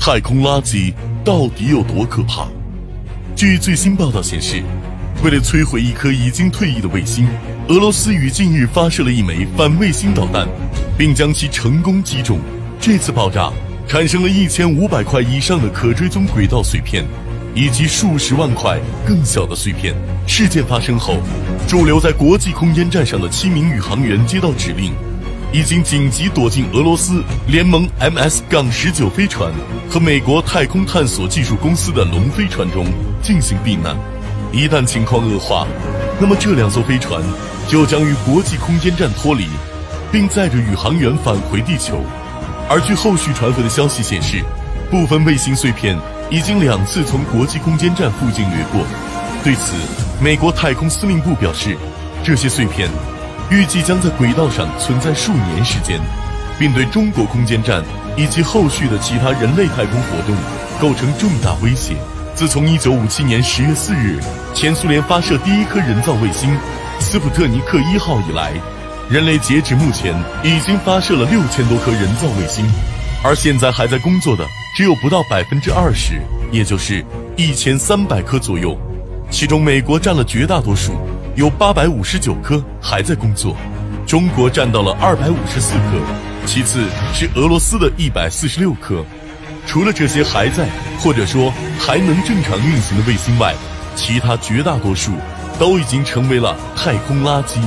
太空垃圾到底有多可怕？据最新报道显示，为了摧毁一颗已经退役的卫星，俄罗斯于近日发射了一枚反卫星导弹，并将其成功击中。这次爆炸产生了一千五百块以上的可追踪轨道碎片，以及数十万块更小的碎片。事件发生后，驻留在国际空间站上的七名宇航员接到指令。已经紧急躲进俄罗斯联盟 MS- 杠十九飞船和美国太空探索技术公司的龙飞船中进行避难。一旦情况恶化，那么这两艘飞船就将与国际空间站脱离，并载着宇航员返回地球。而据后续传回的消息显示，部分卫星碎片已经两次从国际空间站附近掠过。对此，美国太空司令部表示，这些碎片。预计将在轨道上存在数年时间，并对中国空间站以及后续的其他人类太空活动构成重大威胁。自从1957年10月4日前苏联发射第一颗人造卫星斯普特尼克一号以来，人类截止目前已经发射了六千多颗人造卫星，而现在还在工作的只有不到百分之二十，也就是一千三百颗左右，其中美国占了绝大多数。有八百五十九颗还在工作，中国占到了二百五十四颗，其次是俄罗斯的一百四十六颗。除了这些还在或者说还能正常运行的卫星外，其他绝大多数都已经成为了太空垃圾。